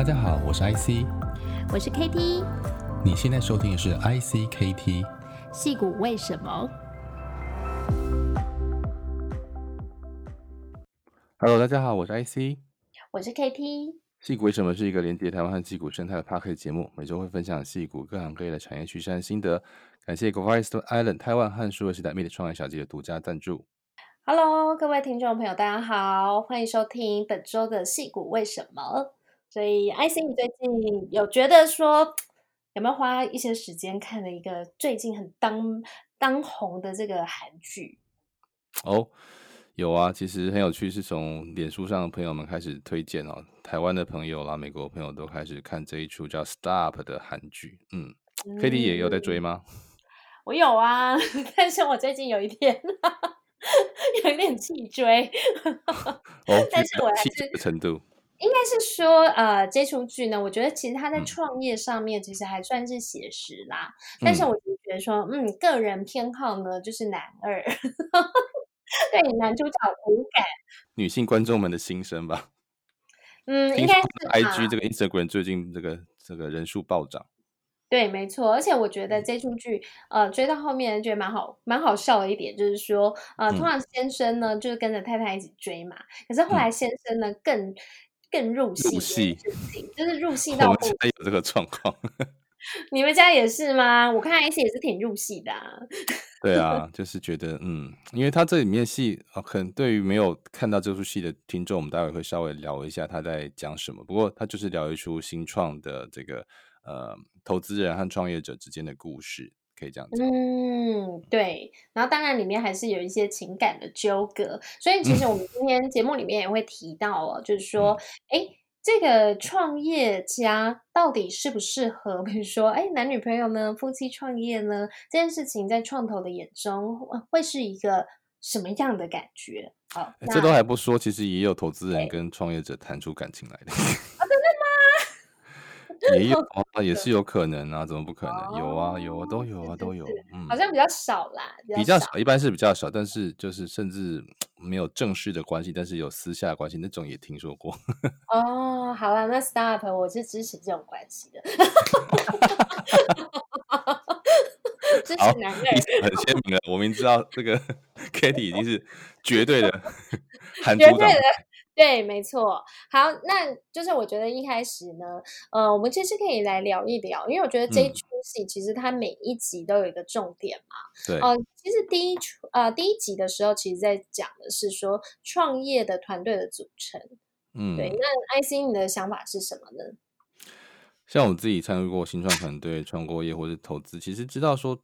大家好，我是 IC，我是 KT，你现在收听的是 ICKT，戏骨为什么？Hello，大家好，我是 IC，我是 KT，戏骨为什么是一个连接台湾和矽谷生态的 Podcast 节目，每周会分享戏骨各行各业的产业趋势和心得。感谢 Globalized Island 台湾和数位时代 Meet 创业小姐的独家赞助。Hello，各位听众朋友，大家好，欢迎收听本周的戏骨为什么。所以，IC，你最近有觉得说有没有花一些时间看了一个最近很当当红的这个韩剧？哦，有啊，其实很有趣，是从脸书上的朋友们开始推荐哦，台湾的朋友啦、美国朋友都开始看这一出叫《Stop》的韩剧。嗯，嗯，KT 也有在追吗？我有啊，但是我最近有一点 有一点弃追。哦，但是我还是弃的程度。应该是说，呃，这出剧呢，我觉得其实他在创业上面其实还算是写实啦。嗯、但是我就觉得说，嗯，个人偏好呢就是男二，对男主角无感。女性观众们的心声吧。嗯，应该是 IG 这个 Instagram 最近这个这个人数暴涨。对，没错。而且我觉得这出剧，呃，追到后面觉得蛮好，蛮好笑的一点就是说，呃，通常先生呢就是跟着太太一起追嘛，可是后来先生呢更。更入戏，入戏就是入戏到。我们家有这个状况，你们家也是吗？我看 IC 也是挺入戏的啊。对啊，就是觉得嗯，因为他这里面戏啊，可能对于没有看到这出戏的听众，我们待会会稍微聊一下他在讲什么。不过他就是聊一出新创的这个呃投资人和创业者之间的故事。可以这样子，嗯，对，然后当然里面还是有一些情感的纠葛，所以其实我们今天节目里面也会提到哦，就是说，哎，这个创业家到底适不适合，比如说，哎，男女朋友呢，夫妻创业呢，这件事情在创投的眼中会是一个什么样的感觉？好，这都还不说，其实也有投资人跟创业者谈出感情来的。也 有啊，也是有可能啊，怎么不可能？哦、有啊，有啊，都有啊，都有。嗯，好像比较少啦，比较少，一般是比较少，但是就是甚至没有正式的关系，但是有私下的关系，那种也听说过。哦，好了，那 Start 我是支持这种关系的。支持男人，很鲜明了。我明知道这个 KT 已经是绝对的韩组长。对，没错。好，那就是我觉得一开始呢，呃，我们其实可以来聊一聊，因为我觉得这一出戏其实它每一集都有一个重点嘛。对。呃，其实第一出呃第一集的时候，其实在讲的是说创业的团队的组成。嗯。对。那 IC 你的想法是什么呢？像我自己参与过新创团队、创过业或者投资，其实知道说。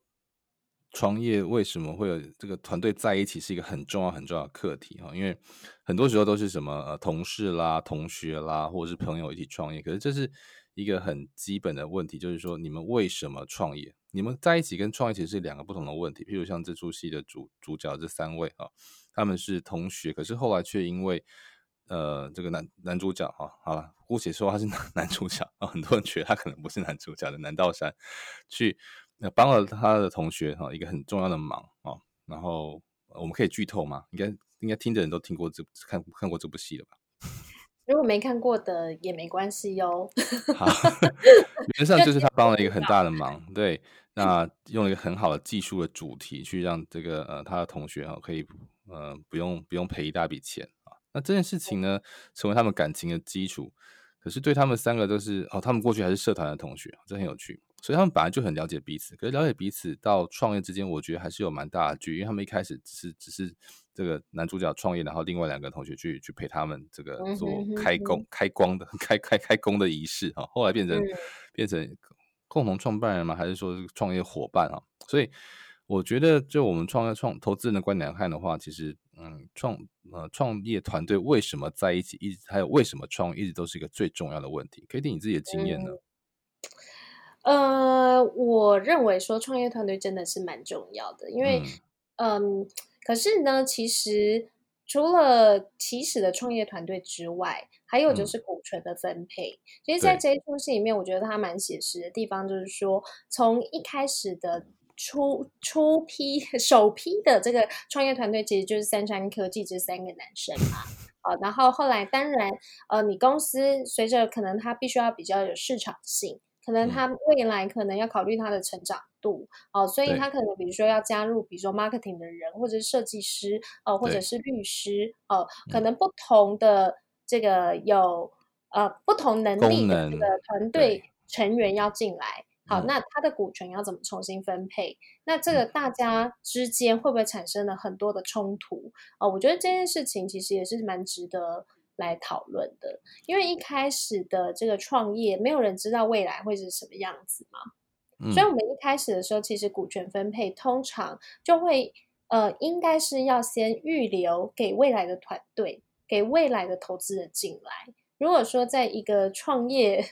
创业为什么会有这个团队在一起是一个很重要很重要的课题哈，因为很多时候都是什么呃同事啦、同学啦，或者是朋友一起创业，可是这是一个很基本的问题，就是说你们为什么创业？你们在一起跟创业其实是两个不同的问题。譬如像这出戏的主主角这三位啊，他们是同学，可是后来却因为呃这个男男主角哈，好了，姑且说他是男 男主角啊，很多人觉得他可能不是男主角的南道山去。那帮了他的同学哈一个很重要的忙啊，然后我们可以剧透吗？应该应该听的人都听过这看看过这部戏了吧？如果没看过的也没关系哟。好，原则上就是他帮了一个很大的忙，对，那用了一个很好的技术的主题去让这个呃他的同学哈可以呃不用不用赔一大笔钱啊，那这件事情呢成为他们感情的基础。可是对他们三个都是哦，他们过去还是社团的同学，这很有趣。所以他们本来就很了解彼此，可是了解彼此到创业之间，我觉得还是有蛮大的距离。因为他们一开始只是只是这个男主角创业，然后另外两个同学去去陪他们这个做开工、开光的开开开工的仪式哈。后来变成、嗯、变成共同创办人吗？还是说是创业伙伴啊？所以我觉得，就我们创业创投资人的观点来看的话，其实嗯，创呃创业团队为什么在一起，一直还有为什么创业一直都是一个最重要的问题。KT 你自己的经验呢？嗯呃，我认为说创业团队真的是蛮重要的，因为，嗯，嗯，可是呢，其实除了起始的创业团队之外，还有就是股权的分配。其实、嗯，在这一出戏里面，我觉得它蛮写实的地方，就是说，从一开始的初初批 首批的这个创业团队，其实就是三川科技这三个男生嘛。啊，然后后来当然，呃，你公司随着可能它必须要比较有市场性，可能他未来可能要考虑他的成长度哦、呃，所以他可能比如说要加入，比如说 marketing 的人，或者是设计师哦、呃，或者是律师哦、呃，可能不同的这个有呃不同能力的这个团队成员要进来。好，那他的股权要怎么重新分配？那这个大家之间会不会产生了很多的冲突？哦，我觉得这件事情其实也是蛮值得来讨论的，因为一开始的这个创业，没有人知道未来会是什么样子嘛。嗯，所以我们一开始的时候，其实股权分配通常就会，呃，应该是要先预留给未来的团队，给未来的投资人进来。如果说在一个创业，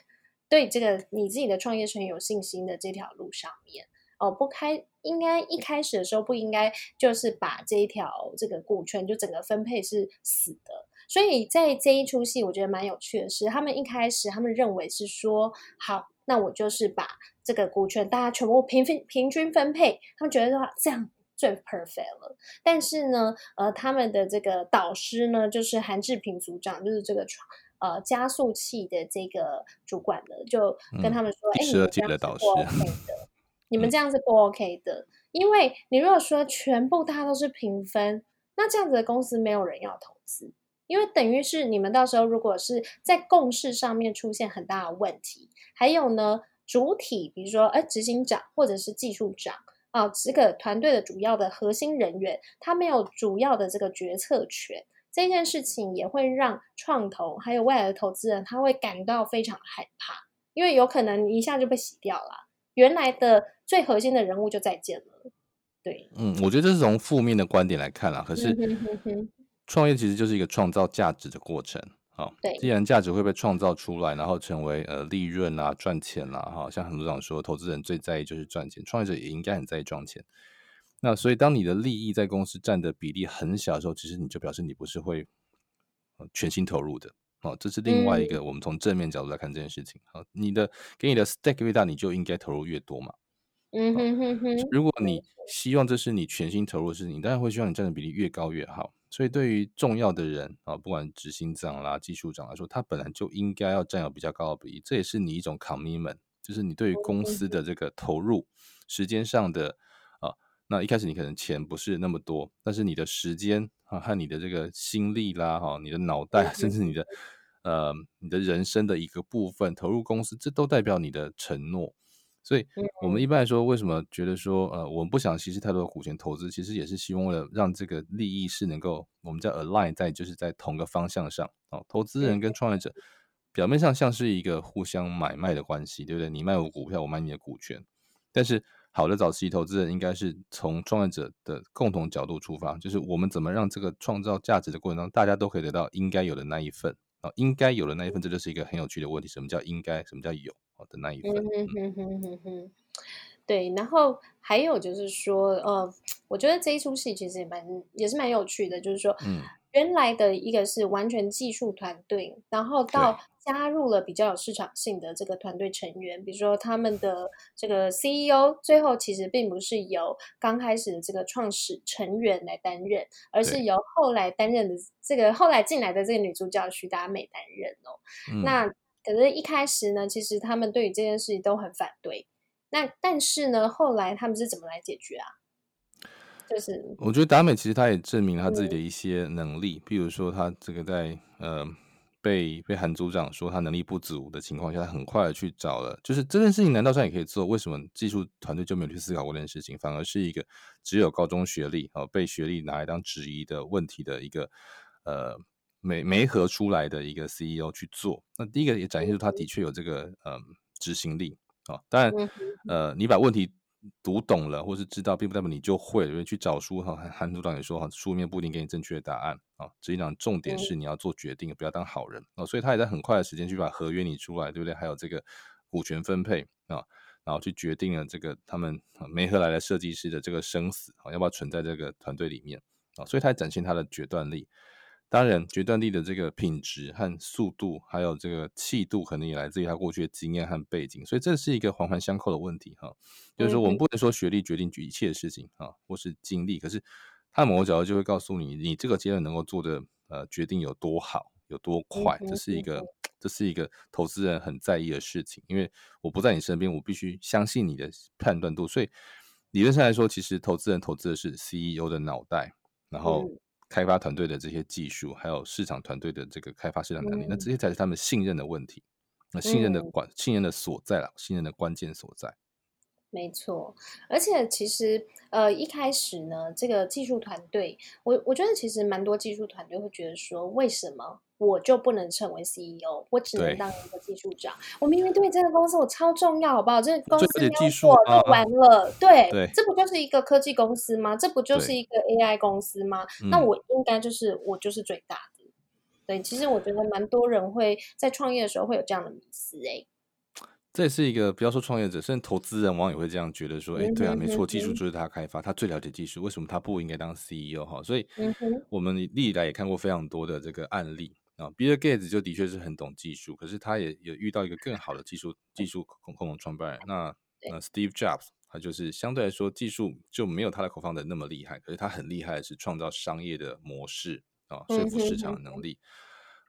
对这个你自己的创业是很有信心的这条路上面哦，不开应该一开始的时候不应该就是把这一条这个股权就整个分配是死的，所以在这一出戏我觉得蛮有趣的是，他们一开始他们认为是说好，那我就是把这个股权大家全部平分平均分配，他们觉得说这样最 perfect 了，但是呢，呃，他们的这个导师呢就是韩志平组长，就是这个创。呃，加速器的这个主管呢，就跟他们说：“哎、嗯，你们这样是不 OK 的，你们这样是不 OK 的，因为你如果说全部大家都是平分，那这样子的公司没有人要投资，因为等于是你们到时候如果是在共识上面出现很大的问题，还有呢，主体比如说哎，执行长或者是技术长啊，这个团队的主要的核心人员，他没有主要的这个决策权。”这件事情也会让创投还有未来的投资人，他会感到非常害怕，因为有可能一下就被洗掉了，原来的最核心的人物就再见了。对，嗯，我觉得这是从负面的观点来看啦。可是，创业其实就是一个创造价值的过程。好，对，既然价值会被创造出来，然后成为呃利润啊、赚钱啦，哈，像很多人说，投资人最在意就是赚钱，创业者也应该很在意赚钱。那所以，当你的利益在公司占的比例很小的时候，其实你就表示你不是会全心投入的哦。这是另外一个我们从正面角度来看这件事情。好，你的给你的 stake 越大，你就应该投入越多嘛。嗯哼哼哼。如果你希望这是你全心投入的事情，你当然会希望你占的比例越高越好。所以，对于重要的人啊，不管执行长啦、技术长来说，他本来就应该要占有比较高的比例。这也是你一种 commitment，就是你对于公司的这个投入，时间上的啊。那一开始你可能钱不是那么多，但是你的时间啊和你的这个心力啦哈，你的脑袋 甚至你的呃你的人生的一个部分投入公司，这都代表你的承诺。所以我们一般来说，为什么觉得说呃我们不想稀释太多的股权投资，其实也是希望为了让这个利益是能够我们叫 align 在就是在同个方向上啊。投资人跟创业者表面上像是一个互相买卖的关系，对不对？你卖我股票，我买你的股权，但是。好的早期投资人应该是从创业者的共同角度出发，就是我们怎么让这个创造价值的过程当中，大家都可以得到应该有的那一份啊，应该有的那一份，这就是一个很有趣的问题。什么叫应该？什么叫有好的那一份？嗯哼哼哼哼。对，然后还有就是说，呃，我觉得这一出戏其实也蛮也是蛮有趣的，就是说，嗯。原来的一个是完全技术团队，然后到加入了比较有市场性的这个团队成员，比如说他们的这个 CEO，最后其实并不是由刚开始的这个创始成员来担任，而是由后来担任的这个后来进来的这个女主角徐达美担任哦。嗯、那可是一开始呢，其实他们对于这件事情都很反对。那但是呢，后来他们是怎么来解决啊？就是，我觉得达美其实他也证明他自己的一些能力，比、嗯、如说他这个在呃被被韩组长说他能力不足的情况下，他很快的去找了，就是这件事情难道上也可以做？为什么技术团队就没有去思考过这件事情，反而是一个只有高中学历啊被学历拿来当质疑的问题的一个呃没没合出来的一个 CEO 去做？那第一个也展现出他的确有这个嗯执行力啊，当然呃你把问题。读懂了，或是知道，并不代表你就会。因为去找书哈，韩组长也说哈，书面不一定给你正确的答案啊。执行长，重点是你要做决定，嗯、不要当好人啊。所以他也在很快的时间去把合约拟出来，对不对？还有这个股权分配啊，然后去决定了这个他们没合来的设计师的这个生死啊，要不要存在这个团队里面啊？所以他展现他的决断力。当然，决断力的这个品质和速度，还有这个气度，可能也来自于他过去的经验和背景，所以这是一个环环相扣的问题哈。就是说，我们不能说学历决定一切的事情啊，或是经历，可是他某个角度就会告诉你，你这个阶段能够做的呃决定有多好，有多快，这是一个这是一个投资人很在意的事情。因为我不在你身边，我必须相信你的判断度。所以理论上来说，其实投资人投资的是 CEO 的脑袋，然后开发团队的这些技术，还有市场团队的这个开发市场能力，那这些才是他们信任的问题。那信任的关，信任的所在啦，信任的关键所在。没错，而且其实呃一开始呢，这个技术团队，我我觉得其实蛮多技术团队会觉得说，为什么我就不能成为 CEO，我只能当一个技术长？我明明对这个公司我超重要，好不好？这个公司没有我就完了。对，对，这不就是一个科技公司吗？这不就是一个 AI 公司吗？那我应该就是我就是最大的。对，其实我觉得蛮多人会在创业的时候会有这样的迷思哎。这也是一个，不要说创业者，甚至投资人往往也会这样觉得说，哎，对啊，没错，技术就是他开发，他最了解技术，为什么他不应该当 CEO 哈？所以，我们历来也看过非常多的这个案例啊。比尔盖茨就的确是很懂技术，可是他也也遇到一个更好的技术技术共共同创办人。那 那 Steve Jobs 他就是相对来说技术就没有他的 co-founder 那么厉害，可是他很厉害的是创造商业的模式啊，说服市场的能力。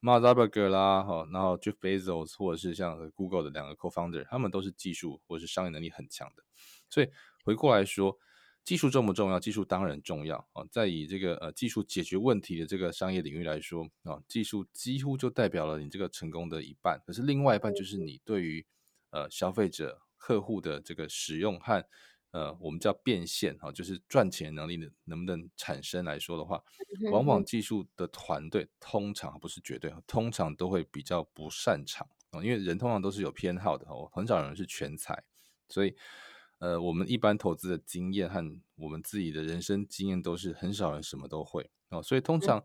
Mark Zuckerberg 啦，哈，然后 Jeff Bezos 或者是像 Google 的两个 co-founder，他们都是技术或者是商业能力很强的。所以回过来说，技术重不重要？技术当然重要啊。在以这个呃技术解决问题的这个商业领域来说啊，技术几乎就代表了你这个成功的一半。可是另外一半就是你对于呃消费者客户的这个使用和。呃，我们叫变现哈，就是赚钱能力的能不能产生来说的话，往往技术的团队通常不是绝对，通常都会比较不擅长啊，因为人通常都是有偏好的哦，很少有人是全才，所以呃，我们一般投资的经验和我们自己的人生经验都是很少人什么都会哦，所以通常。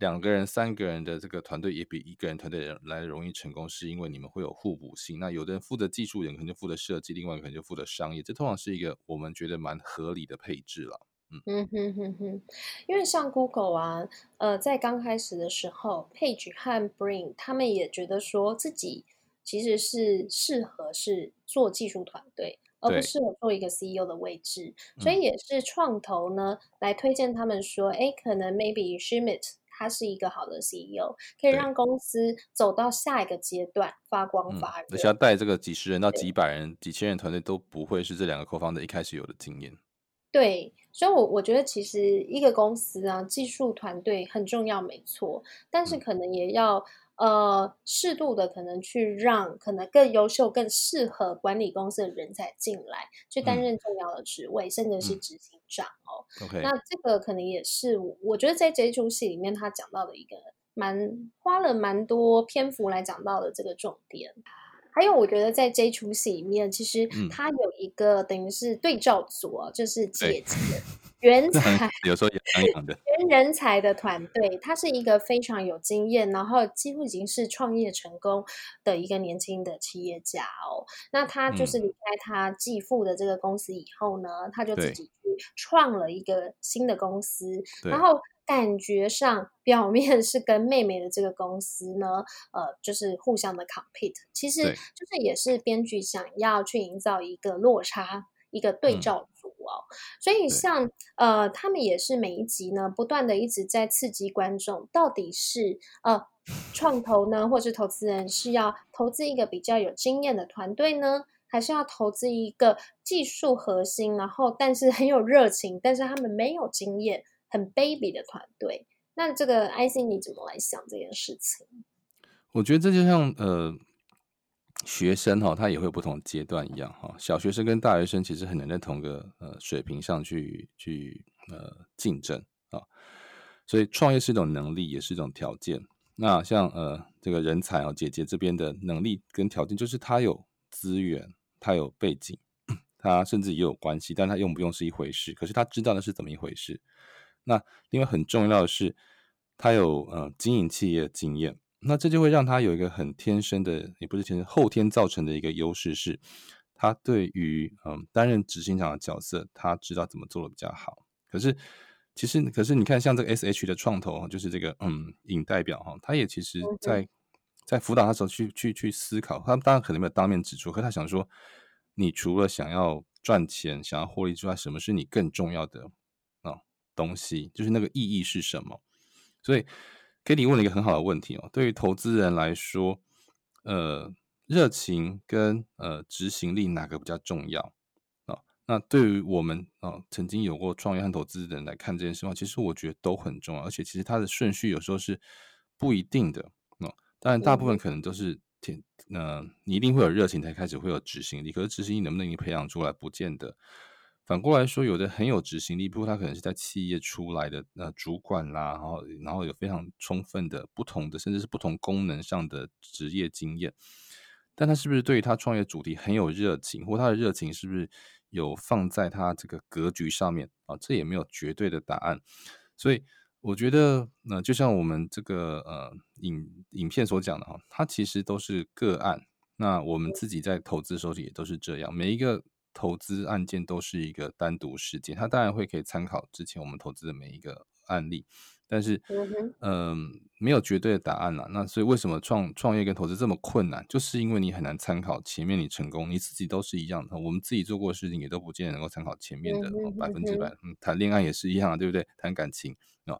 两个人、三个人的这个团队也比一个人团队来容易成功，是因为你们会有互补性。那有的人负责技术，人可能就负责设计，另外一个可能就负责商业。这通常是一个我们觉得蛮合理的配置了。嗯嗯哼哼哼，因为像 Google 啊，呃，在刚开始的时候，Page 和 Brin 他们也觉得说自己其实是适合是做技术团队，而不适合做一个 CEO 的位置，所以也是创投呢、嗯、来推荐他们说，哎，可能 Maybe Schmidt。他是一个好的 CEO，可以让公司走到下一个阶段，发光发热。而且要带这个几十人到几百人、几千人团队，都不会是这两个 co-founder 一开始有的经验。对，所以我，我我觉得其实一个公司啊，技术团队很重要，没错，但是可能也要。呃，适度的可能去让可能更优秀、更适合管理公司的人才进来，去担任重要的职位，嗯、甚至是执行长哦。那这个可能也是我觉得在这一出戏里面他讲到的一个蛮花了蛮多篇幅来讲到的这个重点。还有，我觉得在这一出戏里面，其实他有一个、嗯、等于是对照组哦，就是姐姐。原 才有时候也原人才的团队，他是一个非常有经验，然后几乎已经是创业成功的一个年轻的企业家哦。那他就是离开他继父的这个公司以后呢，嗯、他就自己去创了一个新的公司，然后感觉上表面是跟妹妹的这个公司呢，呃，就是互相的 compete，其实就是也是编剧想要去营造一个落差，一个对照。嗯所以像呃，他们也是每一集呢，不断的一直在刺激观众，到底是呃创投呢，或是投资人是要投资一个比较有经验的团队呢，还是要投资一个技术核心，然后但是很有热情，但是他们没有经验，很 baby 的团队？那这个 IC 你怎么来想这件事情？我觉得这就像呃。学生哈，他也会有不同阶段一样哈。小学生跟大学生其实很难在同个呃水平上去去呃竞争啊。所以创业是一种能力，也是一种条件。那像呃这个人才啊，姐姐这边的能力跟条件，就是他有资源，他有背景，他甚至也有关系，但他用不用是一回事。可是他知道那是怎么一回事。那另外很重要的是，他有呃经营企业经验。那这就会让他有一个很天生的，也不是天生，后天造成的一个优势是，他对于嗯担任执行长的角色，他知道怎么做的比较好。可是其实，可是你看，像这个 SH 的创投，就是这个嗯尹代表哈，他也其实在在辅导他时候去去去思考，他当然可能没有当面指出，可他想说，你除了想要赚钱、想要获利之外，什么是你更重要的啊东西？就是那个意义是什么？所以。给你问了一个很好的问题哦。对于投资人来说，呃，热情跟呃执行力哪个比较重要啊、哦？那对于我们啊、哦，曾经有过创业和投资的人来看这件事的话，其实我觉得都很重要，而且其实它的顺序有时候是不一定的啊、哦。当然，大部分可能都是挺呃，你一定会有热情才开始会有执行力，可是执行力能不能你培养出来，不见得。反过来说，有的很有执行力，不过他可能是在企业出来的呃主管啦，然后然后有非常充分的不同的，甚至是不同功能上的职业经验，但他是不是对于他创业主题很有热情，或他的热情是不是有放在他这个格局上面啊？这也没有绝对的答案。所以我觉得，那、呃、就像我们这个呃影影片所讲的哈，它其实都是个案。那我们自己在投资时候也都是这样，每一个。投资案件都是一个单独事件，它当然会可以参考之前我们投资的每一个案例，但是，嗯、呃，没有绝对的答案啦。那所以为什么创创业跟投资这么困难？就是因为你很难参考前面你成功，你自己都是一样的。我们自己做过的事情也都不见得能够参考前面的百分之百。嗯，谈恋爱也是一样，对不对？谈感情啊，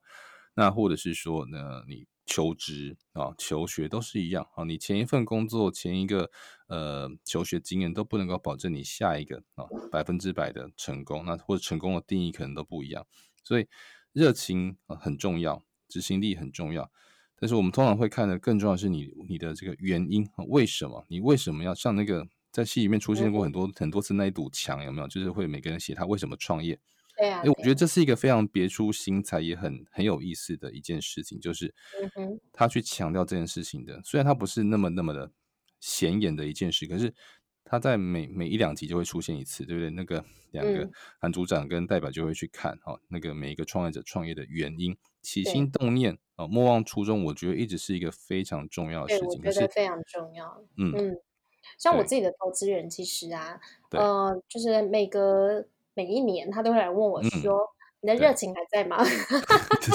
那或者是说呢，你。求职啊，求学都是一样啊。你前一份工作、前一个呃求学经验都不能够保证你下一个啊百分之百的成功。那或者成功的定义可能都不一样。所以热情很重要，执行力很重要。但是我们通常会看的更重要的是你你的这个原因啊，为什么你为什么要像那个在戏里面出现过很多、很多次那一堵墙有没有？就是会每个人写他为什么创业。对啊，因为我觉得这是一个非常别出心裁，也很很有意思的一件事情，就是他去强调这件事情的。嗯、虽然他不是那么那么的显眼的一件事，可是他在每每一两集就会出现一次，对不对？那个两个韩组长跟代表就会去看哈、嗯，那个每一个创业者创业的原因、起心动念啊，莫忘初衷。我觉得一直是一个非常重要的事情，我觉得非常重要。嗯嗯，像我自己的投资人，其实啊，呃，就是每个。每一年他都会来问我说：“嗯、你的热情还在吗？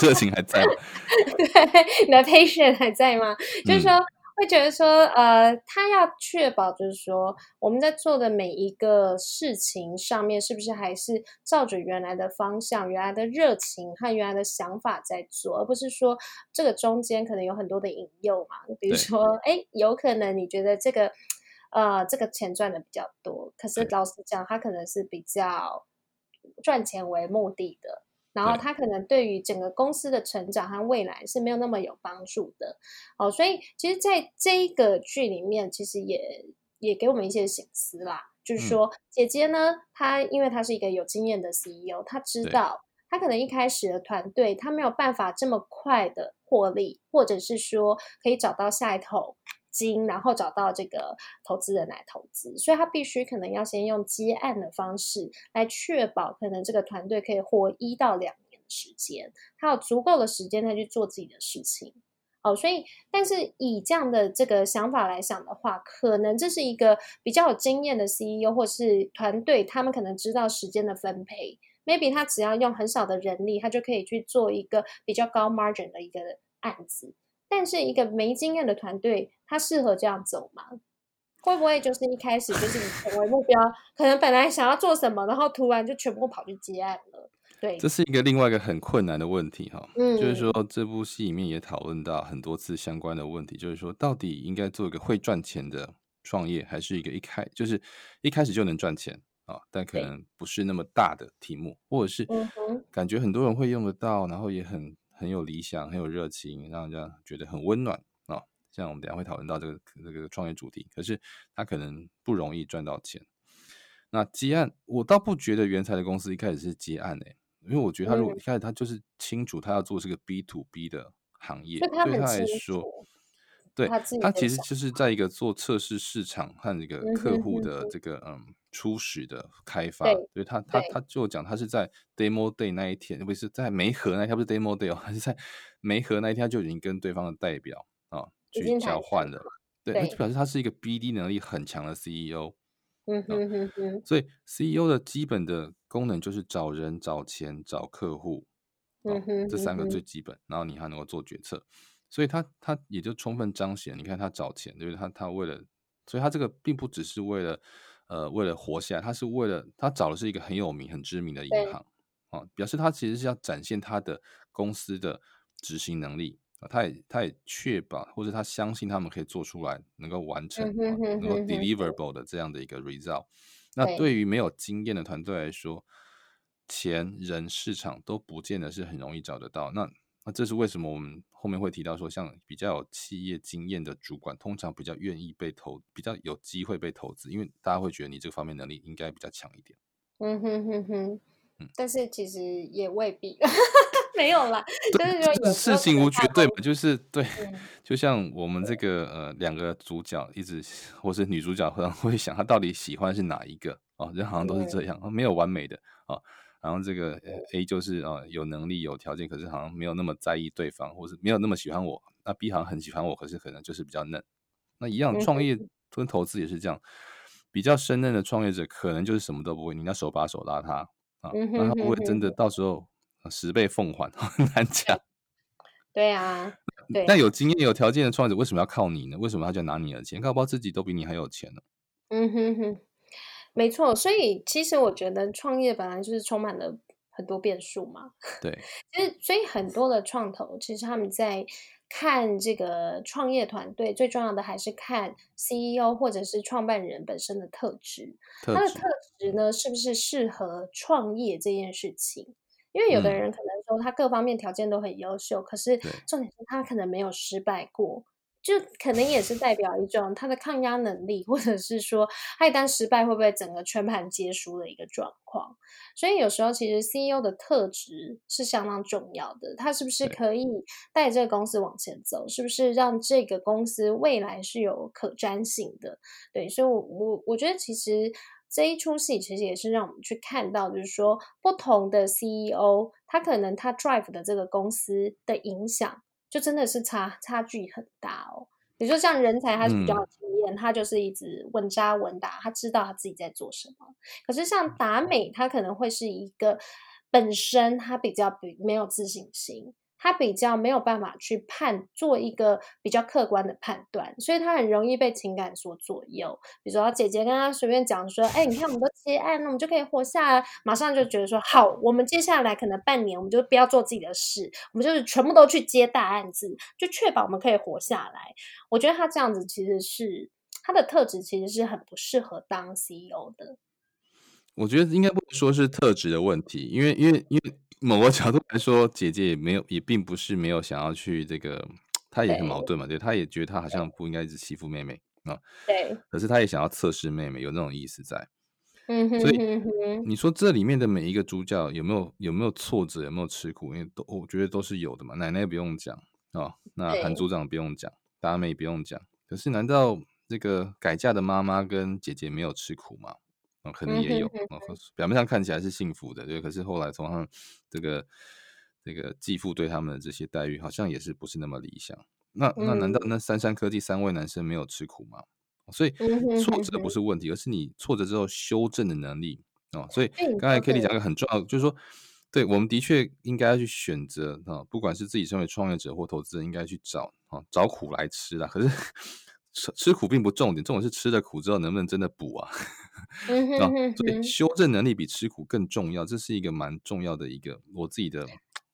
热情还在吗？对，你的 patience 还在吗？嗯、就是说，会觉得说，呃，他要确保，就是说，我们在做的每一个事情上面，是不是还是照着原来的方向、原来的热情和原来的想法在做，而不是说这个中间可能有很多的引诱嘛？比如说，哎，有可能你觉得这个，呃，这个钱赚的比较多，可是老实讲，他可能是比较。”赚钱为目的的，然后他可能对于整个公司的成长和未来是没有那么有帮助的。哦，所以其实在这一个剧里面，其实也也给我们一些醒思啦。就是说，姐姐呢，她因为她是一个有经验的 CEO，她知道她可能一开始的团队，她没有办法这么快的获利，或者是说可以找到下一头。金，然后找到这个投资人来投资，所以他必须可能要先用接案的方式来确保，可能这个团队可以活一到两年的时间，他有足够的时间再去做自己的事情。哦，所以，但是以这样的这个想法来想的话，可能这是一个比较有经验的 CEO 或是团队，他们可能知道时间的分配，maybe 他只要用很少的人力，他就可以去做一个比较高 margin 的一个案子。但是一个没经验的团队，他适合这样走吗？会不会就是一开始就是以成为目标，可能本来想要做什么，然后突然就全部跑去接案了？对，这是一个另外一个很困难的问题哈。嗯，就是说这部戏里面也讨论到很多次相关的问题，就是说到底应该做一个会赚钱的创业，还是一个一开就是一开始就能赚钱啊？但可能不是那么大的题目，或者是感觉很多人会用得到，然后也很。很有理想，很有热情，让人家觉得很温暖啊、哦！像我们等下会讨论到这个这个创业主题，可是他可能不容易赚到钱。那接案，我倒不觉得原材的公司一开始是接案诶、欸，因为我觉得他如果一开始他就是清楚他要做这个 B to B 的行业，对他来说。对他，他其实就是在一个做测试市场和这个客户的这个嗯，嗯初始的开发，对，所以他他他就讲他是在 demo day 那一天，不是在媒合那一天，不是 demo day 哦，还是在媒合那一天他就已经跟对方的代表啊去交换了，对，那就表示他是一个 BD 能力很强的 CEO，嗯哼哼哼，所以 CEO 的基本的功能就是找人、找钱、找客户，嗯哼，这三个最基本，然后你还能够做决策。所以他他也就充分彰显，你看他找钱，对不对？他他为了，所以他这个并不只是为了，呃，为了活下来，他是为了他找的是一个很有名、很知名的银行啊，表示他其实是要展现他的公司的执行能力，啊，他也他也确保或者他相信他们可以做出来，能够完成，能够 deliverable 的这样的一个 result。那对于没有经验的团队来说，钱、人、市场都不见得是很容易找得到。那那这是为什么？我们后面会提到说，像比较有企业经验的主管，通常比较愿意被投，比较有机会被投资，因为大家会觉得你这方面能力应该比较强一点。嗯哼哼哼，但是其实也未必，没有啦。就是说事情无绝对嘛，就是对，就像我们这个呃两个主角一直，或是女主角可能会想，她到底喜欢是哪一个哦？人好像都是这样，没有完美的啊。然后这个 A 就是啊有能力有条件，可是好像没有那么在意对方，或是没有那么喜欢我。那 B 好像很喜欢我，可是可能就是比较嫩。那一样创业跟投资也是这样。比较生嫩的创业者，可能就是什么都不会，你要手把手拉他啊，那他不会真的到时候十倍奉还，很难讲。对啊，对。但有经验、有条件的创业者，为什么要靠你呢？为什么他就拿你的钱？搞不好自己都比你还有钱呢？嗯哼哼，没错。所以其实我觉得创业本来就是充满了很多变数嘛。对。其实，所以很多的创投，其实他们在。看这个创业团队，最重要的还是看 CEO 或者是创办人本身的特质。特质。他的特质呢，是不是适合创业这件事情？因为有的人可能说他各方面条件都很优秀，嗯、可是重点是他可能没有失败过。就可能也是代表一种他的抗压能力，或者是说他一旦失败会不会整个全盘皆输的一个状况。所以有时候其实 CEO 的特质是相当重要的，他是不是可以带这个公司往前走，是不是让这个公司未来是有可瞻性的？对，所以我我我觉得其实这一出戏其实也是让我们去看到，就是说不同的 CEO，他可能他 drive 的这个公司的影响。就真的是差差距很大哦。比如说像人才，他是比较有经验，嗯，他就是一直稳扎稳打，他知道他自己在做什么。可是像达美，他可能会是一个本身他比较比没有自信心。他比较没有办法去判做一个比较客观的判断，所以他很容易被情感所左右。比如说，姐姐跟他随便讲说：“哎，你看我们都接案，那我们就可以活下来。”马上就觉得说：“好，我们接下来可能半年，我们就不要做自己的事，我们就是全部都去接大案子，就确保我们可以活下来。”我觉得他这样子其实是他的特质，其实是很不适合当 CEO 的。我觉得应该不能说是特质的问题，因为因为因为。某个角度来说，姐姐也没有，也并不是没有想要去这个，她也很矛盾嘛，对，她也觉得她好像不应该一直欺负妹妹啊，对，可是她也想要测试妹妹，有那种意思在，嗯哼，所以你说这里面的每一个主角有没有有没有挫折，有没有吃苦？因为都我觉得都是有的嘛，奶奶不用讲啊，那韩组长不用讲，达美不用讲，可是难道这个改嫁的妈妈跟姐姐没有吃苦吗？哦，可能也有，哦，表面上看起来是幸福的，对，可是后来从他们这个这个继父对他们的这些待遇，好像也是不是那么理想。那那难道那三山科技三位男生没有吃苦吗？所以挫折不是问题，而是你挫折之后修正的能力哦。所以刚才 Kelly 讲一个很重要，就是说，对，我们的确应该要去选择啊，不管是自己身为创业者或投资人，应该去找啊找苦来吃啦。可是。吃吃苦并不重点，重点是吃了苦之后能不能真的补啊？啊，所以修正能力比吃苦更重要，这是一个蛮重要的一个我自己的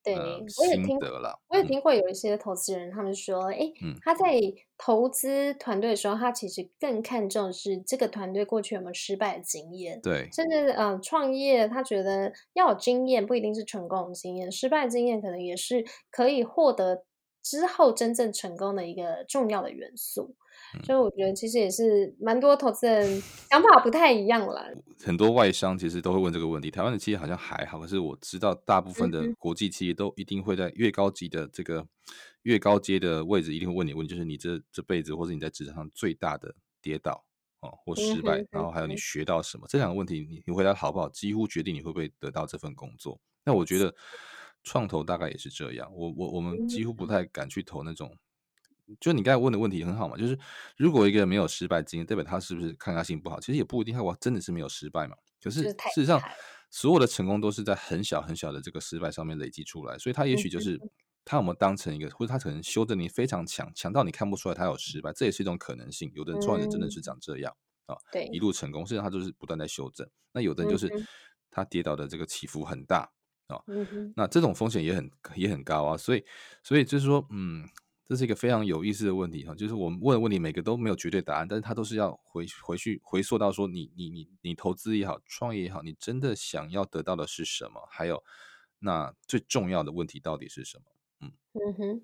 对、我也听得了。我也听过有一些投资人，他们说，哎、嗯，他在投资团队的时候，他其实更看重是这个团队过去有没有失败的经验。对，甚至呃，创业他觉得要有经验，不一定是成功的经验，失败的经验可能也是可以获得之后真正成功的一个重要的元素。所以我觉得其实也是蛮多投资人想法不太一样了。很多外商其实都会问这个问题，台湾的企业好像还好，可是我知道大部分的国际企业都一定会在越高级的这个越高阶的位置，一定会问你问，就是你这这辈子或者你在职场上最大的跌倒哦或失败，然后还有你学到什么这两个问题，你你回答好不好，几乎决定你会不会得到这份工作。那我觉得创投大概也是这样，我我我们几乎不太敢去投那种。就你刚才问的问题很好嘛，就是如果一个人没有失败经验，代表他是不是抗压性不好？其实也不一定，他我真的是没有失败嘛。可是事实上，所有的成功都是在很小很小的这个失败上面累积出来，所以他也许就是他有没有当成一个，或者他可能修正力非常强，强到你看不出来他有失败，这也是一种可能性。有的人创业真的是长这样啊，对，一路成功，实际上他就是不断在修正。那有的人就是他跌倒的这个起伏很大啊。那这种风险也很也很高啊，所以所以就是说，嗯，这是一个非常有意思的问题哈，就是我们问的问题每个都没有绝对答案，但是它都是要回回去回溯到说你，你你你你投资也好，创业也好，你真的想要得到的是什么？还有，那最重要的问题到底是什么？嗯哼，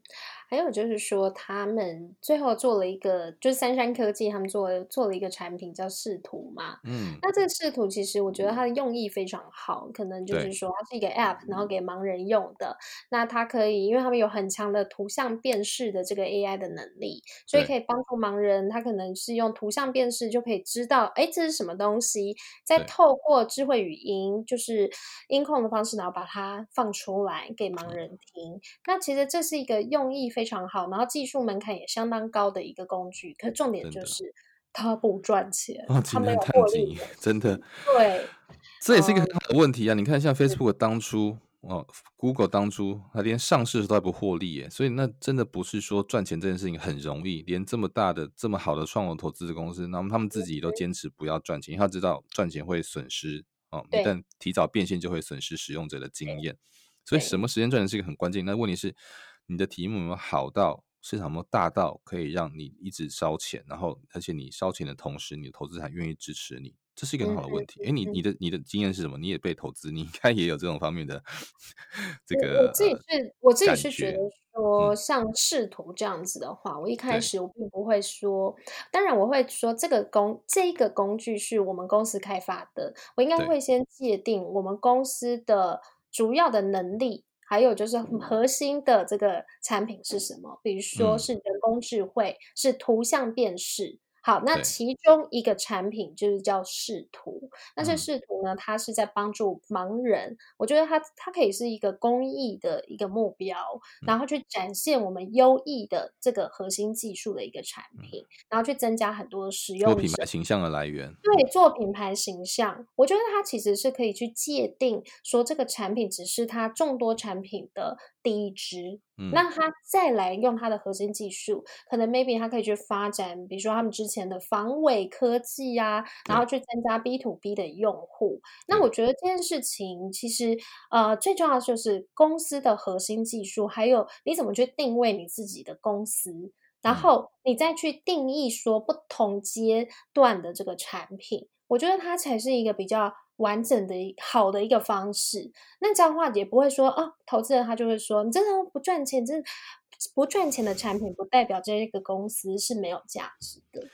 还有就是说，他们最后做了一个，就是三山科技他们做了做了一个产品叫视图嘛。嗯，那这个视图其实我觉得它的用意非常好，可能就是说它是一个 App，然后给盲人用的。那它可以，因为他们有很强的图像辨识的这个 AI 的能力，所以可以帮助盲人，他可能是用图像辨识就可以知道，哎，这是什么东西，再透过智慧语音，就是音控的方式，然后把它放出来给盲人听。那其实这是一个用意非常好，然后技术门槛也相当高的一个工具。可重点就是它不赚钱，它没有获利，真的。对，这也是一个很好的问题啊！嗯、你看，像 Facebook 当初哦，Google 当初，它连上市都还不获利耶，所以那真的不是说赚钱这件事情很容易。连这么大的、这么好的创投投资的公司，那么他们自己都坚持不要赚钱，因为他知道赚钱会损失哦，一旦提早变现就会损失使用者的经验。所以什么时间赚钱是一个很关键。那问题是，你的题目有没有好到市场有没有大到可以让你一直烧钱，然后而且你烧钱的同时，你的投资还愿意支持你，这是一个很好的问题。哎、你你的你的经验是什么？你也被投资，你应该也有这种方面的这个。我自己是，我自己是觉得说，像视图这样子的话，嗯、我一开始我并不会说，当然我会说这个工这个工具是我们公司开发的，我应该会先界定我们公司的。主要的能力，还有就是核心的这个产品是什么？比如说是人工智慧，是图像辨识。好，那其中一个产品就是叫视图。那这视图呢，它是在帮助盲人。我觉得它它可以是一个公益的一个目标，然后去展现我们优异的这个核心技术的一个产品，然后去增加很多的使用者品牌形象的来源。对，做品牌形象，我觉得它其实是可以去界定说这个产品只是它众多产品的第一支。嗯，那他再来用他的核心技术，可能 maybe 他可以去发展，比如说他们之前的防伪科技啊，然后去增加 B to B 的用户。那我觉得这件事情其实呃最重要的就是公司的核心技术，还有你怎么去定位你自己的公司，然后你再去定义说不同阶段的这个产品，我觉得它才是一个比较。完整的一好的一个方式，那这样的话也不会说啊，投资人他就会说你这种不赚钱，这不赚钱的产品不代表这个公司是没有价值的，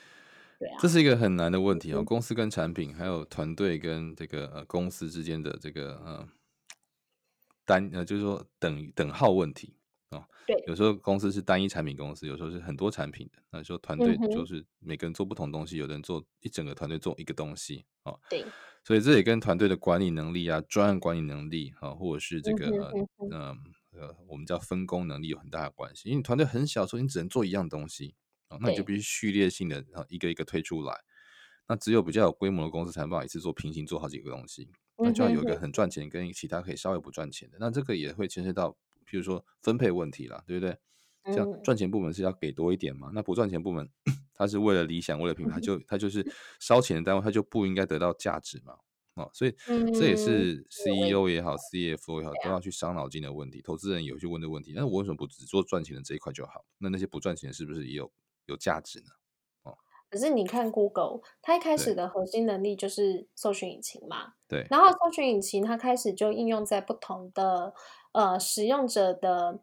对啊，这是一个很难的问题哦。公司跟产品，还有团队跟这个呃公司之间的这个呃单呃，就是说等等号问题。哦，对，有时候公司是单一产品公司，有时候是很多产品的。那时候团队就是每个人做不同东西，嗯、有的人做一整个团队做一个东西。哦，对，所以这也跟团队的管理能力啊、专案管理能力啊，或者是这个嗯呃，呃，我们叫分工能力有很大的关系。因为你团队很小，所以你只能做一样东西啊，那你就必须序列性的啊一个一个推出来。那只有比较有规模的公司才能办法一次做平行做好几个东西。那就要有一个很赚钱，跟其他可以稍微不赚钱的。那这个也会牵涉到。譬如说分配问题啦，对不对？像赚钱部门是要给多一点嘛？嗯、那不赚钱部门，他是为了理想，为了品牌，他就他就是烧钱的单位，他就不应该得到价值嘛？哦，所以这也是 CEO 也好，CFO 也好，都要去伤脑筋的问题。投资人有去问的问题，那我为什么不只做赚钱的这一块就好？那那些不赚钱的是不是也有有价值呢？哦，可是你看 Google，它一开始的核心能力就是搜寻引擎嘛？对。然后搜寻引擎它开始就应用在不同的。呃，使用者的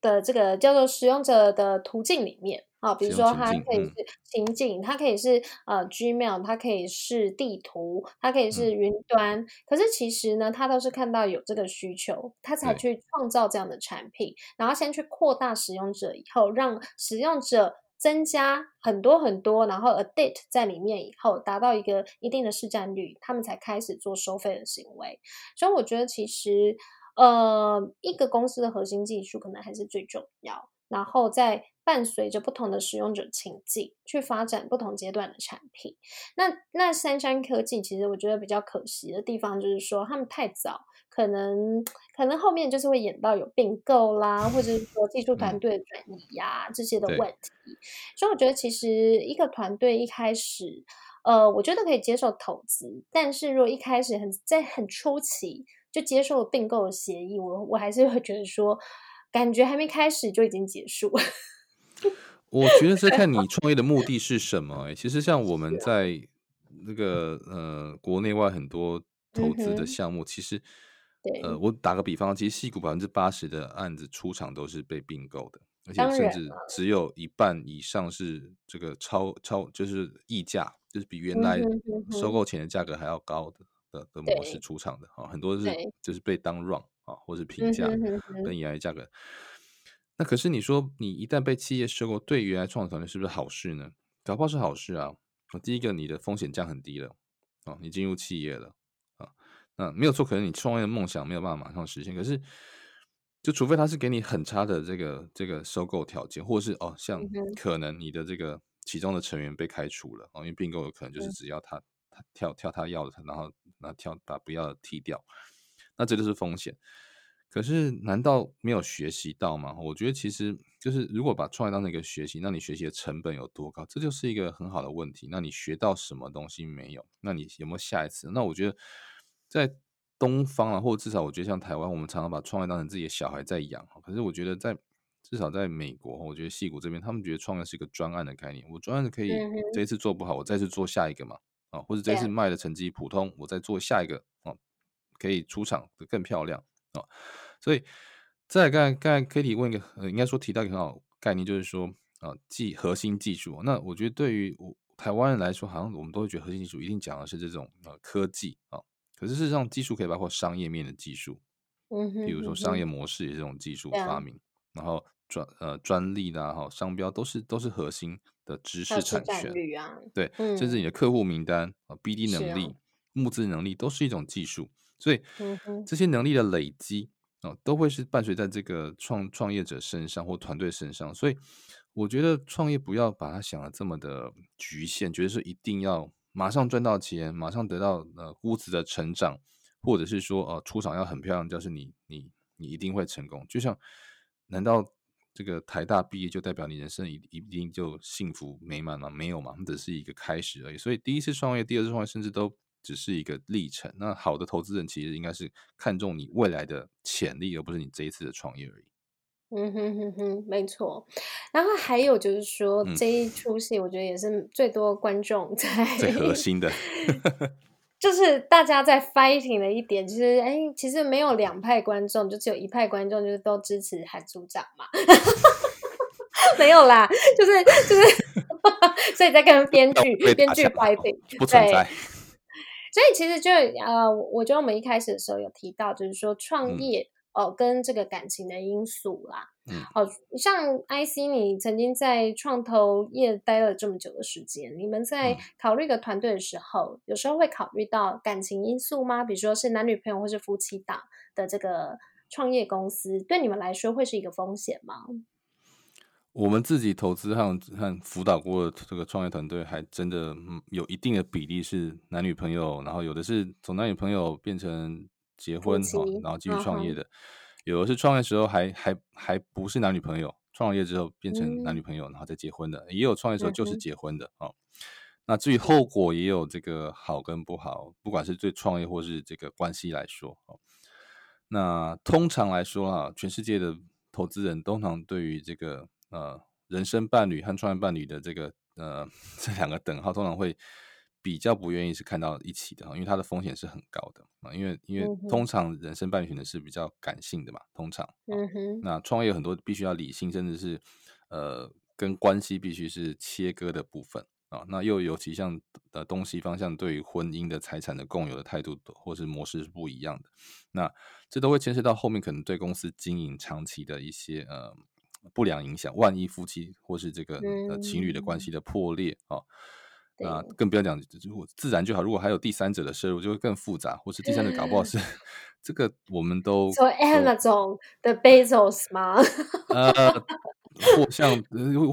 的这个叫做使用者的途径里面啊，比如说它可以是情景，它可以是呃 Gmail，它可以是地图，它可以是云端。可是其实呢，它都是看到有这个需求，它才去创造这样的产品，然后先去扩大使用者以后，让使用者增加很多很多，然后 addict 在里面以后，达到一个一定的市占率，他们才开始做收费的行为。所以我觉得其实。呃，一个公司的核心技术可能还是最重要，然后再伴随着不同的使用者情境去发展不同阶段的产品。那那三山科技其实我觉得比较可惜的地方就是说，他们太早，可能可能后面就是会演到有并购啦，或者是说技术团队的转移呀、啊、这些的问题。所以我觉得其实一个团队一开始，呃，我觉得可以接受投资，但是如果一开始很在很初期。就接受了并购的协议，我我还是会觉得说，感觉还没开始就已经结束。我觉得这看你创业的目的 是什么、欸。其实像我们在那个呃国内外很多投资的项目，嗯、其实呃我打个比方，其实戏股百分之八十的案子出场都是被并购的。而且甚至只有一半以上是这个超超，就是溢价，就是比原来收购前的价格还要高的的的模式出场的啊，很多是就是被当 run 啊，或是评价跟原来价格。那可是你说，你一旦被企业收购，对原来创始团队是不是好事呢？搞不好是好事啊。第一个，你的风险降很低了啊，你进入企业了啊，那没有错，可能你创业的梦想没有办法马上实现，可是。就除非他是给你很差的这个这个收购条件，或者是哦，像可能你的这个其中的成员被开除了哦，因为并购有可能就是只要他他跳跳他要的，然后那跳把不要的踢掉，那这就是风险。可是难道没有学习到吗？我觉得其实就是如果把创业当成一个学习，那你学习的成本有多高？这就是一个很好的问题。那你学到什么东西没有？那你有没有下一次？那我觉得在。东方啊，或者至少我觉得像台湾，我们常常把创业当成自己的小孩在养。可是我觉得在至少在美国，我觉得戏谷这边，他们觉得创业是一个专案的概念。我专案可以这一次做不好，我再次做下一个嘛，啊，或者这一次卖的成绩普通，我再做下一个啊，可以出场的更漂亮啊。所以再刚才刚才 Kitty 问一个，呃，应该说提到一个很好概念，就是说啊，技核心技术。那我觉得对于我台湾人来说，好像我们都会觉得核心技术一定讲的是这种呃科技啊。可是事实上，技术可以包括商业面的技术，嗯哼，比如说商业模式也是这种技术发明，嗯、然后专呃专利的哈商标都是都是核心的知识产权，啊、对，嗯、甚至你的客户名单啊、BD 能力、哦、募资能力都是一种技术，所以、这些能力的累积啊，都会是伴随在这个创创业者身上或团队身上，所以我觉得创业不要把它想的这么的局限，觉得是一定要。马上赚到钱，马上得到呃估值的成长，或者是说呃出场要很漂亮，就是你你你一定会成功。就像难道这个台大毕业就代表你人生一一定就幸福美满吗？没有嘛，只是一个开始而已。所以第一次创业、第二次创业，甚至都只是一个历程。那好的投资人其实应该是看重你未来的潜力，而不是你这一次的创业而已。嗯哼哼哼，没错。然后还有就是说，嗯、这一出戏我觉得也是最多观众在 最核心的，就是大家在 fighting 的一点，就是哎，其实没有两派观众，就只有一派观众，就是都支持韩组长嘛。没有啦，就是就是，所以在跟编剧编剧 fighting 不存在。所以其实就呃，我觉得我们一开始的时候有提到，就是说创业。嗯哦，跟这个感情的因素啦，嗯，好像 IC，你曾经在创投业待了这么久的时间，你们在考虑一个团队的时候，嗯、有时候会考虑到感情因素吗？比如说是男女朋友或是夫妻档的这个创业公司，对你们来说会是一个风险吗？我们自己投资和和辅导过的这个创业团队，还真的有一定的比例是男女朋友，然后有的是从男女朋友变成。结婚哈，然后继续创业的，有的是创业时候还还还不是男女朋友，创业之后变成男女朋友，然后再结婚的，也有创业时候就是结婚的哦。那至于后果，也有这个好跟不好，不管是对创业或是这个关系来说哦。那通常来说啊，全世界的投资人通常对于这个呃人生伴侣和创业伴侣的这个呃 这两个等号，通常会。比较不愿意是看到一起的，因为它的风险是很高的啊。因为因为通常人生伴侣的是比较感性的嘛，通常。嗯哼。那创业有很多必须要理性，甚至是呃跟关系必须是切割的部分啊。那又尤其像呃东西方向对于婚姻的财产的共有的态度或是模式是不一样的。那这都会牵涉到后面可能对公司经营长期的一些呃不良影响。万一夫妻或是这个呃情侣的关系的破裂啊。啊，更不要讲，如果自然就好。如果还有第三者的摄入，就会更复杂，或是第三者搞不好是这个，我们都说 Amazon 的 Bezos 吗？呃，或像，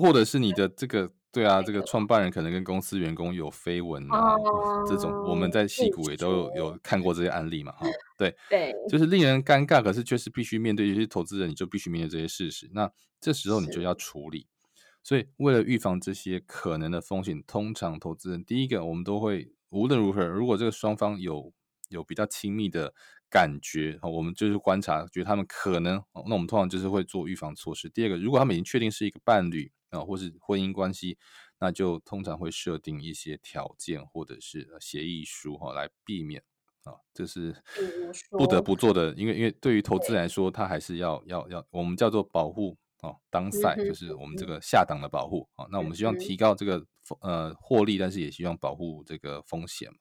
或者是你的这个，对啊，这个创办人可能跟公司员工有绯闻啊，哦、这种我们在戏骨也都有有看过这些案例嘛，哈，对 对，就是令人尴尬，可是却是必须面对，有些投资人你就必须面对这些事实，那这时候你就要处理。所以，为了预防这些可能的风险，通常投资人第一个，我们都会无论如何，如果这个双方有有比较亲密的感觉，我们就是观察，觉得他们可能，那我们通常就是会做预防措施。第二个，如果他们已经确定是一个伴侣啊，或是婚姻关系，那就通常会设定一些条件或者是协议书哈，来避免啊，这是不得不做的。因为因为对于投资来说，它还是要要要，我们叫做保护啊，downside，就是我们这个下档的保护啊。那我们希望提高这个呃获利，但是也希望保护这个风险嘛。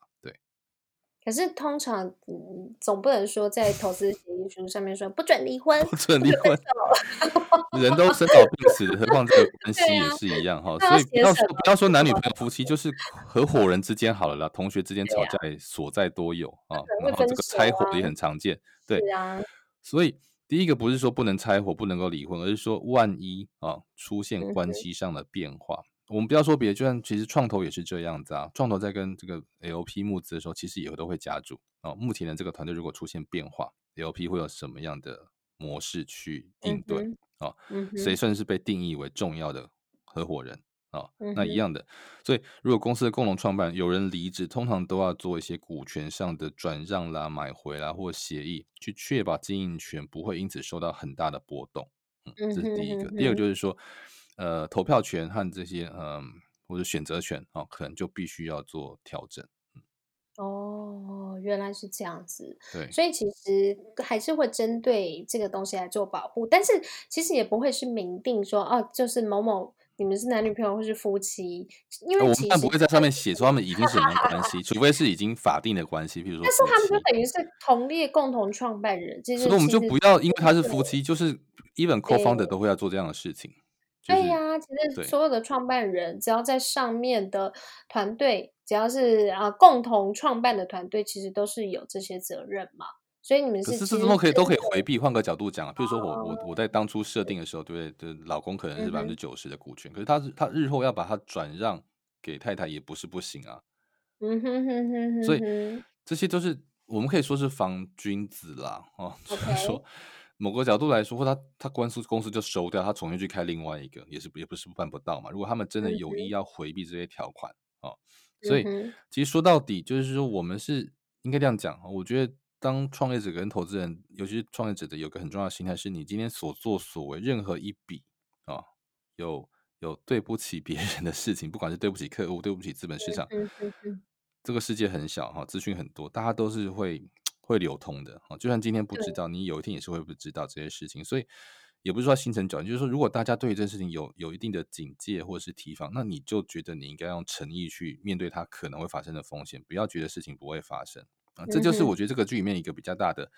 可是通常，嗯，总不能说在投资协议书上面说不准离婚，不准离婚，人都生老病死，何况这个关系也是一样哈。所以不要说不要说男女朋友夫妻，就是合伙人之间好了啦，同学之间吵架所在多有啊。然后这个拆伙也很常见，对啊。所以第一个不是说不能拆伙，不能够离婚，而是说万一啊出现关系上的变化。我们不要说别的，就算其实创投也是这样子啊。创投在跟这个 LP 募资的时候，其实也都会加注啊。目前的这个团队如果出现变化，LP 会有什么样的模式去应对啊？谁算是被定义为重要的合伙人啊？那一样的。所以，如果公司的共同创办有人离职，通常都要做一些股权上的转让啦、买回啦或协议，去确保经营权不会因此受到很大的波动。嗯，这是第一个。第二个就是说。呃，投票权和这些，嗯、呃，或者选择权啊、哦，可能就必须要做调整。哦，原来是这样子。对，所以其实还是会针对这个东西来做保护，但是其实也不会是明定说，哦，就是某某你们是男女朋友或是夫妻，因为我们不会在上面写说他们已经是什么关系，除非是已经法定的关系，比如说。但是他们就等于是同列共同创办人，所以我们就不要因为他是夫妻，就是 even co-founder 都会要做这样的事情。就是、对呀、啊，其实所有的创办人只要在上面的团队，只要是啊共同创办的团队，其实都是有这些责任嘛。所以你们是可是这都可以都可以回避。换个角度讲啊，比如说我我我在当初设定的时候，对不对？就老公可能是百分之九十的股权，嗯、可是他是他日后要把它转让给太太，也不是不行啊。嗯哼哼哼哼。所以这些都是我们可以说是防君子啦，哦，所以说。某个角度来说，或他他官司公司就收掉，他重新去开另外一个，也是也不是办不到嘛。如果他们真的有意要回避这些条款啊、嗯哦，所以其实说到底就是说，我们是应该这样讲。我觉得当创业者跟投资人，尤其是创业者的有个很重要的心态，是你今天所作所为任何一笔啊、哦，有有对不起别人的事情，不管是对不起客户，对不起资本市场，这个世界很小哈，资讯很多，大家都是会。会流通的啊，就算今天不知道，你有一天也是会不知道这些事情。所以也不是说心存侥幸，就是说，如果大家对于这件事情有有一定的警戒或者是提防，那你就觉得你应该用诚意去面对它可能会发生的风险，不要觉得事情不会发生啊。这就是我觉得这个剧里面一个比较大的，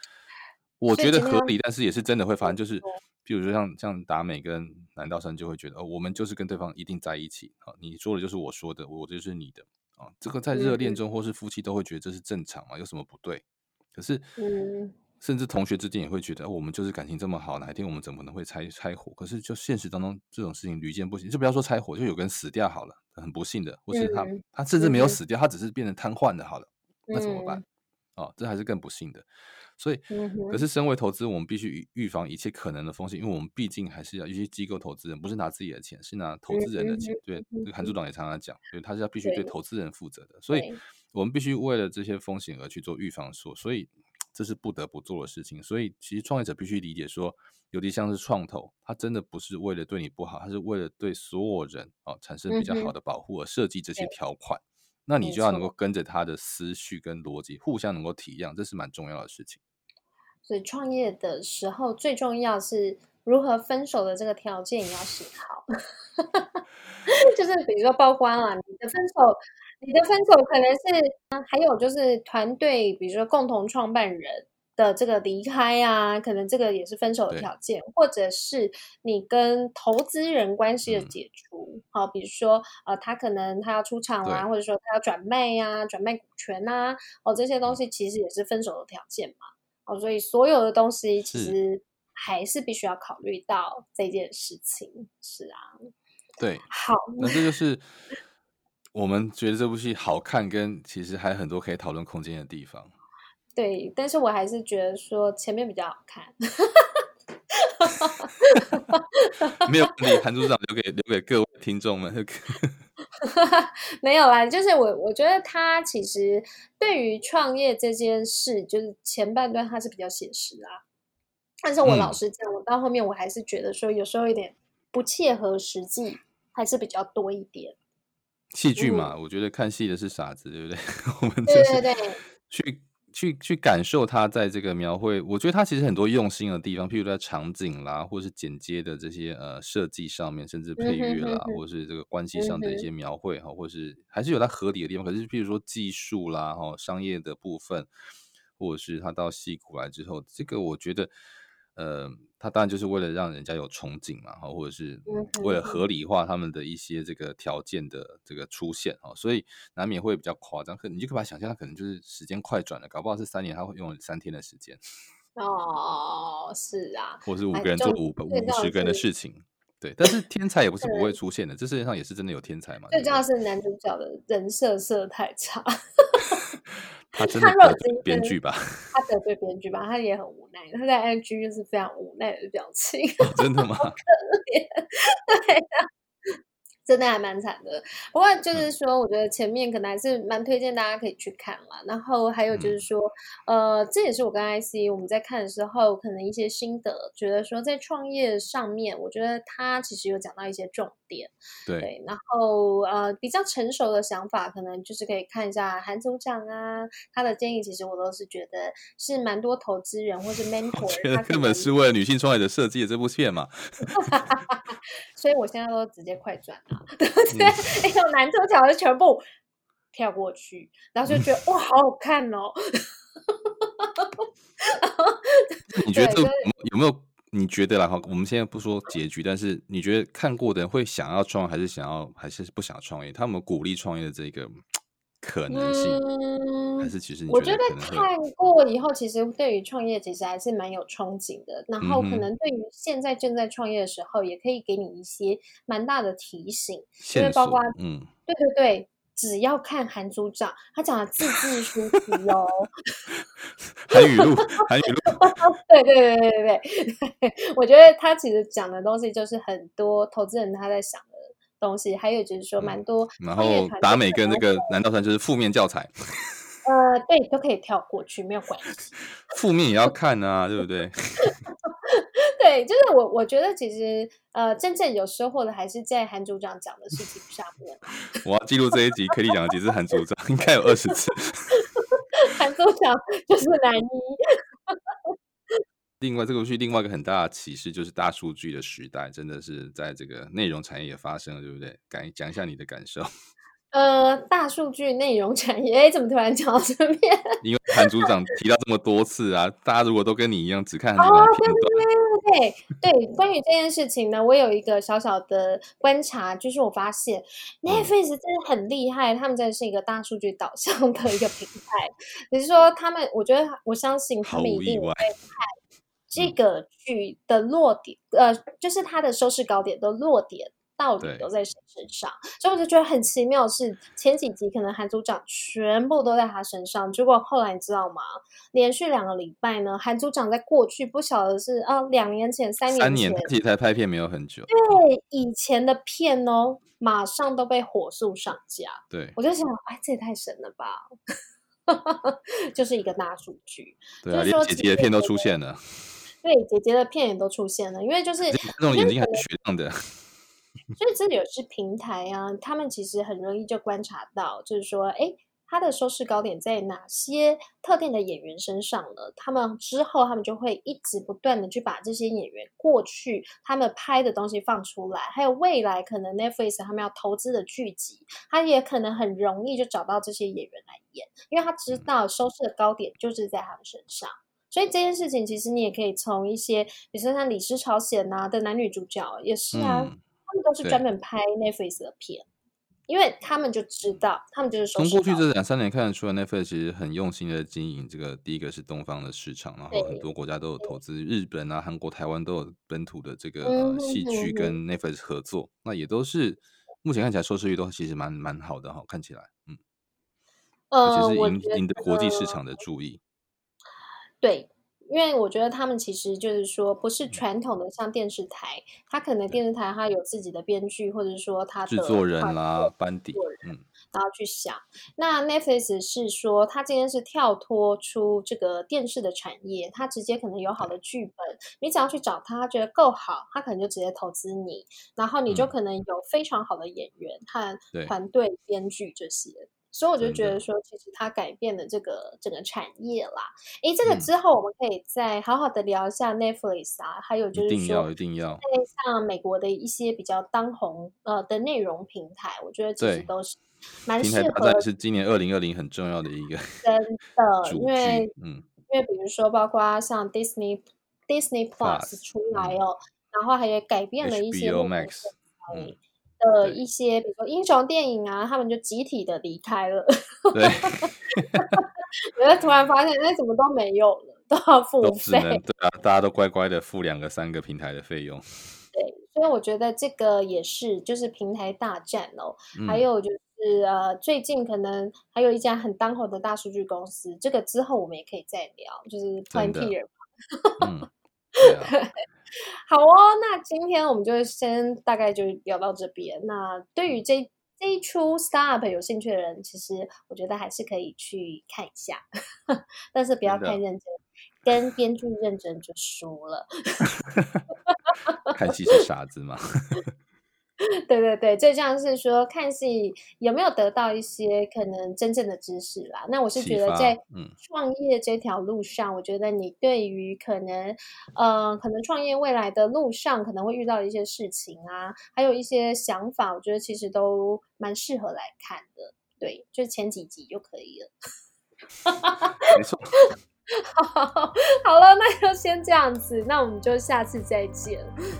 我觉得合理，但是也是真的会发生。就是比如说像像达美跟南道生就会觉得，哦，我们就是跟对方一定在一起啊，你说的就是我说的，我就是你的啊。这个在热恋中或是夫妻都会觉得这是正常嘛，有什么不对？可是，甚至同学之间也会觉得，我们就是感情这么好，哪一天我们怎么可能会拆拆伙？可是，就现实当中这种事情屡见不鲜。就不要说拆伙，就有个人死掉好了，很不幸的，或是他他甚至没有死掉，他只是变成瘫痪的，好了，那怎么办？哦，这还是更不幸的。所以，可是身为投资，我们必须预预防一切可能的风险，因为我们毕竟还是要一些机构投资人，不是拿自己的钱，是拿投资人的钱。对，这个韩组长也常常讲，对，他是要必须对投资人负责的，所以。我们必须为了这些风险而去做预防说，所以这是不得不做的事情。所以其实创业者必须理解说，尤其像是创投，它真的不是为了对你不好，它是为了对所有人啊产生比较好的保护而设计这些条款。那你就要能够跟着他的思绪跟逻辑，互相能够体谅，这是蛮重要的事情。所以创业的时候，最重要是如何分手的这个条件也要写好，就是比如说曝光了，你的分手。你的分手可能是，还有就是团队，比如说共同创办人的这个离开啊，可能这个也是分手的条件，或者是你跟投资人关系的解除，好、嗯，比如说呃，他可能他要出场啊，或者说他要转卖呀、啊，转卖股权啊，哦，这些东西其实也是分手的条件嘛，哦，所以所有的东西其实还是必须要考虑到这件事情，是啊，对，好，那这就是。我们觉得这部戏好看，跟其实还有很多可以讨论空间的地方。对，但是我还是觉得说前面比较好看。没有问题，韩组长留给留给各位听众们。没有啦，就是我我觉得他其实对于创业这件事，就是前半段他是比较写实啊。但是我老实讲，嗯、我到后面我还是觉得说，有时候有点不切合实际，还是比较多一点。戏剧嘛，嗯、我觉得看戏的是傻子，对不对？我们对对对，去。去去感受他在这个描绘，我觉得他其实很多用心的地方，譬如在场景啦，或者是剪接的这些呃设计上面，甚至配乐啦，或者是这个关系上的一些描绘哈，或是还是有它合理的地方。可是譬如说技术啦，哈，商业的部分，或者是他到戏骨来之后，这个我觉得。呃，他当然就是为了让人家有憧憬嘛，哈，或者是为了合理化他们的一些这个条件的这个出现，哈，所以难免会比较夸张。可你就可以把它想象，他可能就是时间快转了，搞不好是三年，他会用三天的时间。哦，是啊，或是五个人做五五十个人的事情，对。但是天才也不是不会出现的，这世界上也是真的有天才嘛。最重要是男主角的人设设太差。他真的得罪编剧吧？他得罪编剧吧？他也很无奈。他在 IG 就是非常无奈的表情。哦、真的吗？可怜。对呀。真的还蛮惨的，不过就是说，我觉得前面可能还是蛮推荐大家可以去看嘛。然后还有就是说，呃，这也是我跟 IC 我们在看的时候，可能一些心得，觉得说在创业上面，我觉得他其实有讲到一些重点。对，对。然后呃，比较成熟的想法，可能就是可以看一下韩组长啊，他的建议，其实我都是觉得是蛮多投资人或是 mentor，他根本是为了女性创业者设计的这部片嘛。所以我现在都直接快转啊。对不对？哎呦，男主角就全部跳过去，然后就觉得、嗯、哇，好好看哦。你觉得这有没有？你觉得啦？哈，我们现在不说结局，但是你觉得看过的人会想要创业，还是想要，还是不想创业？他们鼓励创业的这个可能性，嗯、还是其实觉我觉得看过以后，其实对于创业其实还是蛮有憧憬的。然后可能对于现在正在创业的时候，也可以给你一些蛮大的提醒，因为包括嗯，对对对，只要看韩组长，他讲的字字书题哦，韩语录，韩语录，对对对对对对，我觉得他其实讲的东西就是很多投资人他在想的。东西还有就是说蛮多、嗯，然后达美跟那个南道山就是负面教材，呃，对，都可以跳过去，没有关系。负面也要看啊，对不对？对，就是我我觉得其实呃，真正有收获的还是在韩组长讲的事情上面。我要记录这一集，可以讲了几次韩组长，应该有二十次。韩组长就是男一。另外，这个剧另外一个很大的启示就是大数据的时代，真的是在这个内容产业也发生了，对不对？感讲一下你的感受。呃，大数据内容产业，哎，怎么突然讲到这边？因为韩组长提到这么多次啊，大家如果都跟你一样只看韩组长片段，哦，对对对对对。关于这件事情呢，我有一个小小的观察，就是我发现 Netflix 真的很厉害，他们真的是一个大数据导向的一个平台。只是说，他们，我觉得，我相信他们一定会看。这个剧的落点，呃，就是它的收视高点的落点到底都在谁身上？所以我就觉得很奇妙，是前几集可能韩组长全部都在他身上，结果后来你知道吗？连续两个礼拜呢，韩组长在过去不晓得是啊，两年前、三年前，三年才拍片没有很久，对以前的片哦，马上都被火速上架。对，我就想，哎，这也太神了吧！就是一个大数据，对啊，连姐姐的片都出现了。对，姐姐的片也都出现了，因为就是那种眼睛还是雪亮的，所以这里有些平台啊，他们其实很容易就观察到，就是说，哎，他的收视高点在哪些特定的演员身上呢？他们之后他们就会一直不断的去把这些演员过去他们拍的东西放出来，还有未来可能 Netflix 他们要投资的剧集，他也可能很容易就找到这些演员来演，因为他知道收视的高点就是在他们身上。所以这件事情，其实你也可以从一些，比如说像《李氏朝鲜》呐的男女主角也是啊，嗯、他们都是专门拍 Netflix 的片，因为他们就知道，他们就是从过去这两三年看得出来，Netflix 其实很用心的经营这个。第一个是东方的市场，然后很多国家都有投资，日本啊、韩国、台湾都有本土的这个、呃、戏剧跟 Netflix 合作，那也都是目前看起来收视率都其实蛮蛮好的哈，看起来，嗯，呃、而且是赢赢得国际市场的注意。对，因为我觉得他们其实就是说，不是传统的像电视台，他可能电视台他有自己的编剧，或者说他的制作人啦、班底，嗯，然后去想。那 Netflix 是说，他今天是跳脱出这个电视的产业，他直接可能有好的剧本，你只要去找他，他觉得够好，他可能就直接投资你，然后你就可能有非常好的演员和团队编剧这些。所以我就觉得说，其实它改变了这个整个产业啦。诶，这个之后我们可以再好好的聊一下 Netflix 啊，嗯、还有就是说，一定要，一定要。像美国的一些比较当红呃的内容平台，我觉得其实都是蛮适合。平台是今年二零二零很重要的一个真的，因为嗯，因为比如说包括像 Disney Disney Plus 出来哦，嗯、然后还有改变了一些 Max。的一些，比如说英雄电影啊，他们就集体的离开了。对，我就突然发现，那怎么都没有了，都要 付费。对啊，大家都乖乖的付两个、三个平台的费用。对，所以我觉得这个也是，就是平台大战哦。嗯、还有就是呃，最近可能还有一家很当红的大数据公司，这个之后我们也可以再聊，就是 Palantir。嗯，对啊。好哦，那今天我们就先大概就聊到这边。那对于这这一出 startup 有兴趣的人，其实我觉得还是可以去看一下，但是不要太认真，跟编剧认真就输了。看戏是傻子吗？对对对，最重要是说看戏有没有得到一些可能真正的知识啦。那我是觉得在创业这条路上，嗯、我觉得你对于可能呃可能创业未来的路上可能会遇到的一些事情啊，还有一些想法，我觉得其实都蛮适合来看的。对，就前几集就可以了。没错。好，好了，那就先这样子，那我们就下次再见。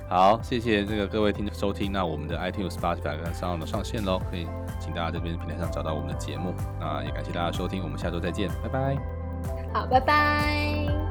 好，谢谢这个各位听众收听，那我们的 iTunes Spotify 跟 SoundOn 上线喽，可以请大家这边平台上找到我们的节目。那也感谢大家收听，我们下周再见，拜拜。好，拜拜。